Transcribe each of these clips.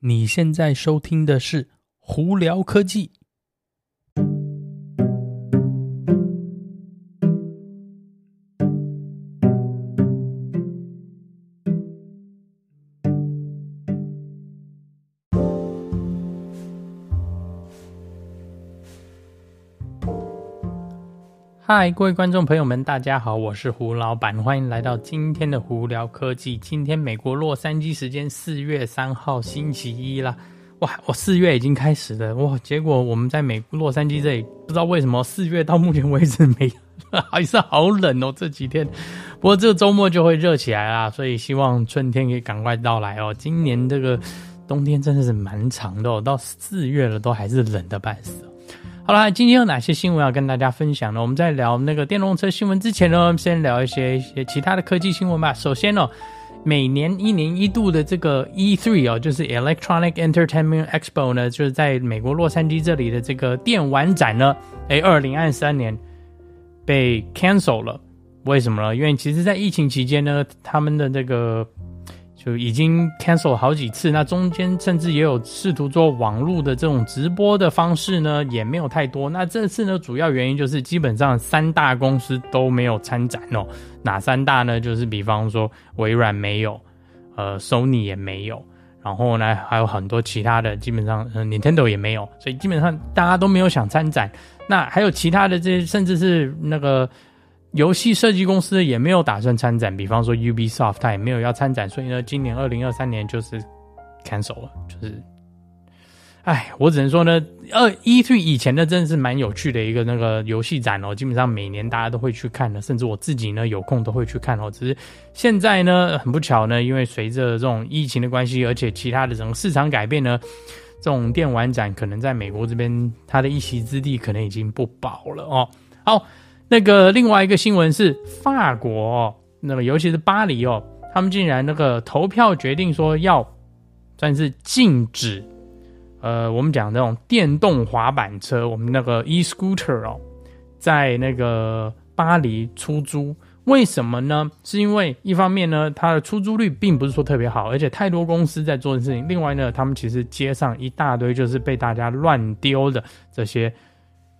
你现在收听的是《胡聊科技》。嗨，各位观众朋友们，大家好，我是胡老板，欢迎来到今天的胡聊科技。今天美国洛杉矶时间四月三号星期一啦，哇，我四月已经开始了哇，结果我们在美洛杉矶这里，不知道为什么四月到目前为止没，还是好冷哦这几天。不过这个周末就会热起来啦，所以希望春天可以赶快到来哦。今年这个冬天真的是蛮长的哦，到四月了都还是冷的半死。好啦，今天有哪些新闻要跟大家分享呢？我们在聊那个电动车新闻之前呢，先聊一些一些其他的科技新闻吧。首先呢，每年一年一度的这个 E3 哦，就是 Electronic Entertainment Expo 呢，就是在美国洛杉矶这里的这个电玩展呢，诶，二零二三年被 cancel 了。为什么呢？因为其实在疫情期间呢，他们的这个。就已经 cancel 好几次，那中间甚至也有试图做网络的这种直播的方式呢，也没有太多。那这次呢，主要原因就是基本上三大公司都没有参展哦。哪三大呢？就是比方说微软没有，呃，Sony 也没有，然后呢还有很多其他的，基本上呃 Nintendo 也没有，所以基本上大家都没有想参展。那还有其他的这些，甚至是那个。游戏设计公司也没有打算参展，比方说 Ubisoft，它也没有要参展，所以呢，今年二零二三年就是 cancel 了，就是，哎，我只能说呢，二 E3 以前呢，真的是蛮有趣的一个那个游戏展哦，基本上每年大家都会去看的，甚至我自己呢有空都会去看哦。只是现在呢，很不巧呢，因为随着这种疫情的关系，而且其他的整个市场改变呢，这种电玩展可能在美国这边它的一席之地可能已经不保了哦。好。那个另外一个新闻是法国哦，那个尤其是巴黎哦，他们竟然那个投票决定说要算是禁止，呃，我们讲那种电动滑板车，我们那个 e-scooter 哦，在那个巴黎出租。为什么呢？是因为一方面呢，它的出租率并不是说特别好，而且太多公司在做的事情。另外呢，他们其实街上一大堆就是被大家乱丢的这些。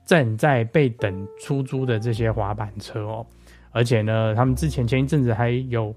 正在被等出租的这些滑板车哦，而且呢，他们之前前一阵子还有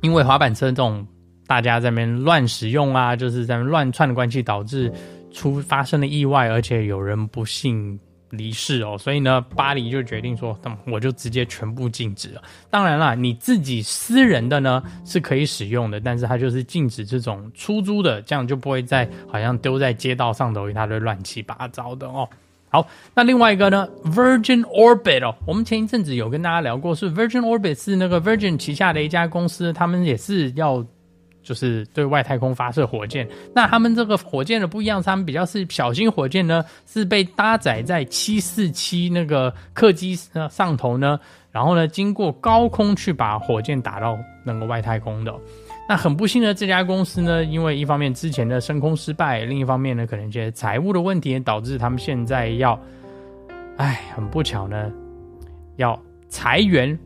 因为滑板车这种大家在那边乱使用啊，就是在那乱窜的关系，导致出发生了意外，而且有人不幸离世哦。所以呢，巴黎就决定说，那我就直接全部禁止了。当然啦，你自己私人的呢是可以使用的，但是它就是禁止这种出租的，这样就不会再好像丢在街道上头一大堆乱七八糟的哦。好，那另外一个呢，Virgin Orbit 哦，我们前一阵子有跟大家聊过，是 Virgin Orbit 是那个 Virgin 旗下的一家公司，他们也是要就是对外太空发射火箭。那他们这个火箭的不一样，他们比较是小型火箭呢，是被搭载在七四七那个客机上头呢，然后呢，经过高空去把火箭打到那个外太空的。那很不幸的，这家公司呢，因为一方面之前的升空失败，另一方面呢，可能一些财务的问题，导致他们现在要，哎，很不巧呢，要裁员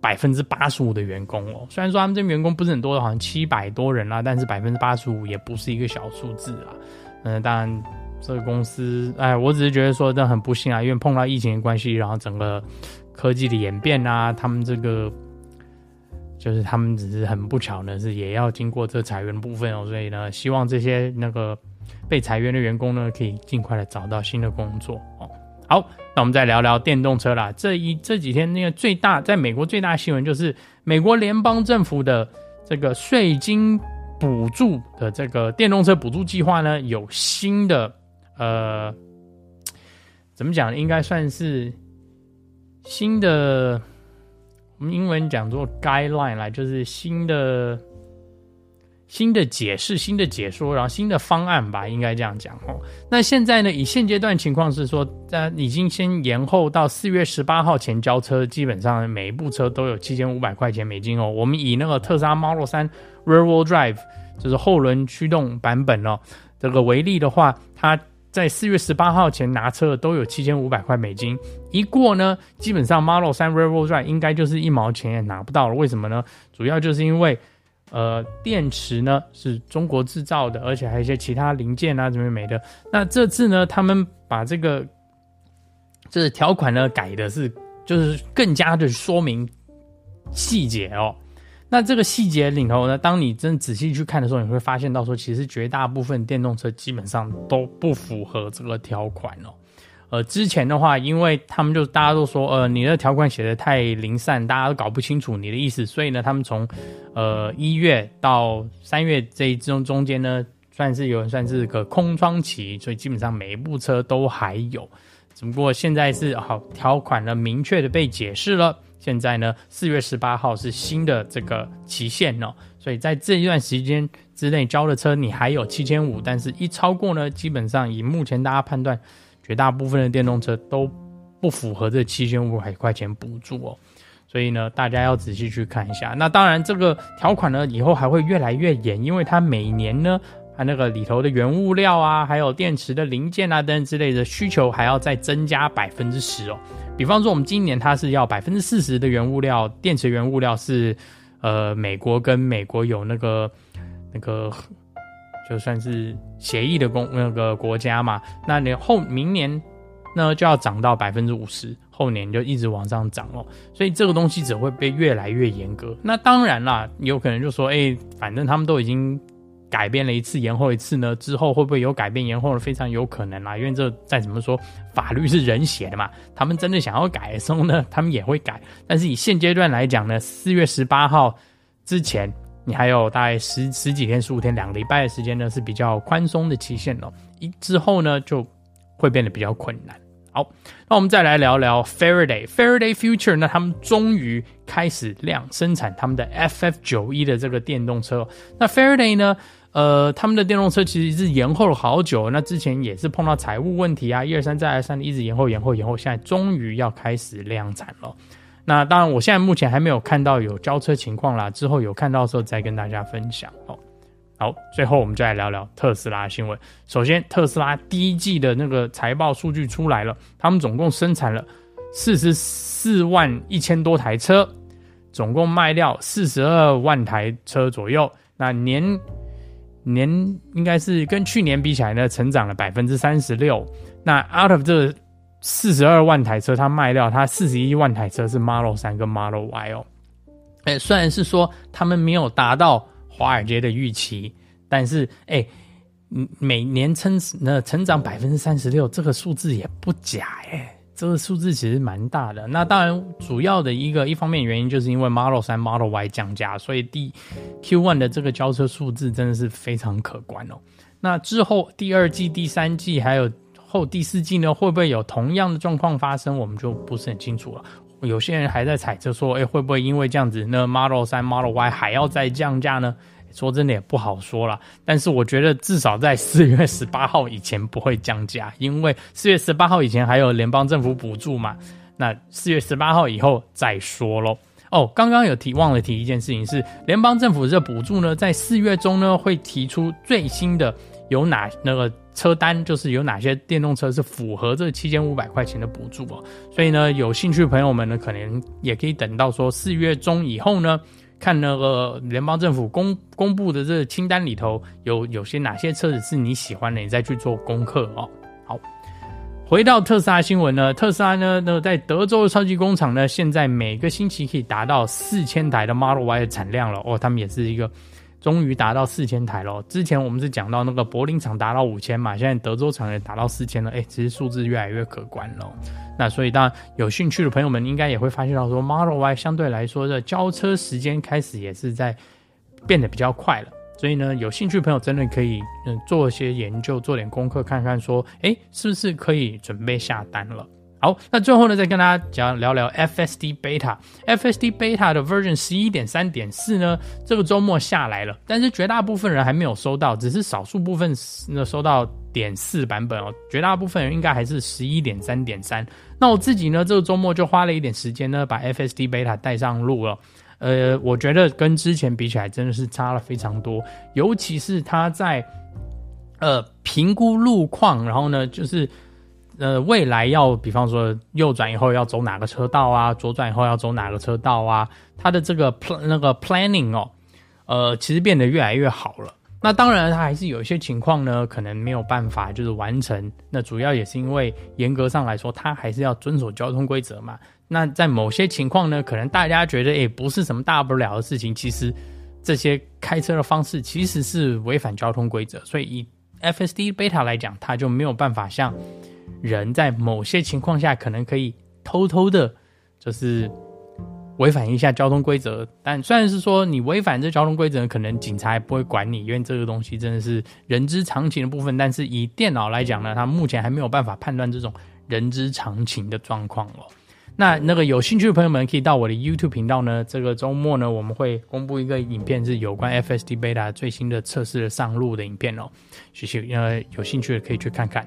百分之八十五的员工哦。虽然说他们这员工不是很多，好像七百多人啦，但是百分之八十五也不是一个小数字啊。嗯，当然这个公司，哎，我只是觉得说，这很不幸啊，因为碰到疫情的关系，然后整个科技的演变啊，他们这个。就是他们只是很不巧呢，是也要经过这裁员部分哦，所以呢，希望这些那个被裁员的员工呢，可以尽快的找到新的工作哦。好，那我们再聊聊电动车啦。这一这几天那个最大在美国最大新闻就是美国联邦政府的这个税金补助的这个电动车补助计划呢，有新的呃，怎么讲？应该算是新的。我们英文讲做 guideline 来，就是新的新的解释、新的解说，然后新的方案吧，应该这样讲哦。那现在呢，以现阶段情况是说，在已经先延后到四月十八号前交车，基本上每一部车都有七千五百块钱美金哦。我们以那个特斯拉 Model 3 Rear-Wheel Drive 就是后轮驱动版本哦，这个为例的话，它。在四月十八号前拿车的都有七千五百块美金，一过呢，基本上 Model 3 Rear-Wheel Drive 应该就是一毛钱也拿不到了。为什么呢？主要就是因为呃，电池呢是中国制造的，而且还有一些其他零件啊，怎么没的。那这次呢，他们把这个这条款呢改的是，就是更加的说明细节哦。那这个细节里头呢，当你真仔细去看的时候，你会发现到说，其实绝大部分电动车基本上都不符合这个条款哦。呃，之前的话，因为他们就大家都说，呃，你的条款写得太零散，大家都搞不清楚你的意思，所以呢，他们从呃一月到三月这一中中间呢，算是有人算是个空窗期，所以基本上每一部车都还有，只不过现在是好条款呢明确的被解释了，现在呢四月十八号是新的这个期限哦，所以在这一段时间之内交的车你还有七千五，但是一超过呢，基本上以目前大家判断。绝大部分的电动车都不符合这七千五百块钱补助哦，所以呢，大家要仔细去看一下。那当然，这个条款呢，以后还会越来越严，因为它每年呢，它那个里头的原物料啊，还有电池的零件啊等等之类的需求，还要再增加百分之十哦。比方说，我们今年它是要百分之四十的原物料，电池原物料是呃美国跟美国有那个那个。就算是协议的公那个国家嘛，那你后明年呢就要涨到百分之五十，后年就一直往上涨哦，所以这个东西只会被越来越严格。那当然啦，有可能就说，哎、反正他们都已经改变了一次，延后一次呢，之后会不会有改变延后呢？非常有可能啦，因为这再怎么说，法律是人写的嘛，他们真的想要改的时候呢，他们也会改。但是以现阶段来讲呢，四月十八号之前。你还有大概十十几天、十五天、两个礼拜的时间呢，是比较宽松的期限哦。一之后呢，就会变得比较困难。好，那我们再来聊聊 Faraday Faraday Future 那，他们终于开始量生产他们的 FF 九一的这个电动车。那 Faraday 呢，呃，他们的电动车其实是延后了好久。那之前也是碰到财务问题啊，一而三再而三的一直延后、延后、延后，现在终于要开始量产了。那当然，我现在目前还没有看到有交车情况啦，之后有看到的时候再跟大家分享哦。好，最后我们就来聊聊特斯拉新闻。首先，特斯拉第一季的那个财报数据出来了，他们总共生产了四十四万一千多台车，总共卖掉四十二万台车左右。那年年应该是跟去年比起来呢，成长了百分之三十六。那 out of 这四十二万台车，它卖掉，它四十一万台车是 Model 3跟 Model Y 哦。哎，虽然是说他们没有达到华尔街的预期，但是哎，每年成那成长百分之三十六，这个数字也不假哎，这个数字其实蛮大的。那当然，主要的一个一方面原因就是因为 Model 3、Model Y 降价，所以第 Q one 的这个交车数字真的是非常可观哦。那之后第二季、第三季还有。后第四季呢，会不会有同样的状况发生？我们就不是很清楚了。有些人还在猜测说，哎，会不会因为这样子呢，Model 3、Model Y 还要再降价呢？说真的也不好说了。但是我觉得至少在四月十八号以前不会降价，因为四月十八号以前还有联邦政府补助嘛。那四月十八号以后再说喽。哦，刚刚有提忘了提一件事情是，联邦政府这补助呢，在四月中呢会提出最新的有哪那个。车单就是有哪些电动车是符合这七千五百块钱的补助哦，所以呢，有兴趣朋友们呢，可能也可以等到说四月中以后呢，看那个联邦政府公公布的这个清单里头有有些哪些车子是你喜欢的，你再去做功课哦。好，回到特斯拉新闻呢，特斯拉呢，那在德州的超级工厂呢，现在每个星期可以达到四千台的 Model Y 的产量了哦，他们也是一个。终于达到四千台了。之前我们是讲到那个柏林厂达到五千嘛，现在德州厂也达到四千了。哎，其实数字越来越可观了。那所以当然有兴趣的朋友们应该也会发现到说，Model Y 相对来说的交车时间开始也是在变得比较快了。所以呢，有兴趣的朋友真的可以嗯做一些研究，做点功课，看看说，哎，是不是可以准备下单了。好，那最后呢，再跟大家讲聊聊 FSD Beta。FSD Beta 的 Version 十一点三点四呢，这个周末下来了，但是绝大部分人还没有收到，只是少数部分呢收到点四版本哦，绝大部分人应该还是十一点三点三。那我自己呢，这个周末就花了一点时间呢，把 FSD Beta 带上路了。呃，我觉得跟之前比起来，真的是差了非常多，尤其是它在呃评估路况，然后呢，就是。呃，未来要比方说右转以后要走哪个车道啊，左转以后要走哪个车道啊？它的这个 plan 那个 planning 哦，呃，其实变得越来越好了。那当然，它还是有一些情况呢，可能没有办法就是完成。那主要也是因为严格上来说，它还是要遵守交通规则嘛。那在某些情况呢，可能大家觉得诶不是什么大不了的事情，其实这些开车的方式其实是违反交通规则。所以以 FSD Beta 来讲，它就没有办法像人在某些情况下可能可以偷偷的，就是。违反一下交通规则，但虽然是说你违反这交通规则，可能警察也不会管你，因为这个东西真的是人之常情的部分。但是以电脑来讲呢，它目前还没有办法判断这种人之常情的状况哦。那那个有兴趣的朋友们可以到我的 YouTube 频道呢，这个周末呢，我们会公布一个影片，是有关 FSD Beta 最新的测试的上路的影片哦。谢谢，呃，有兴趣的可以去看看。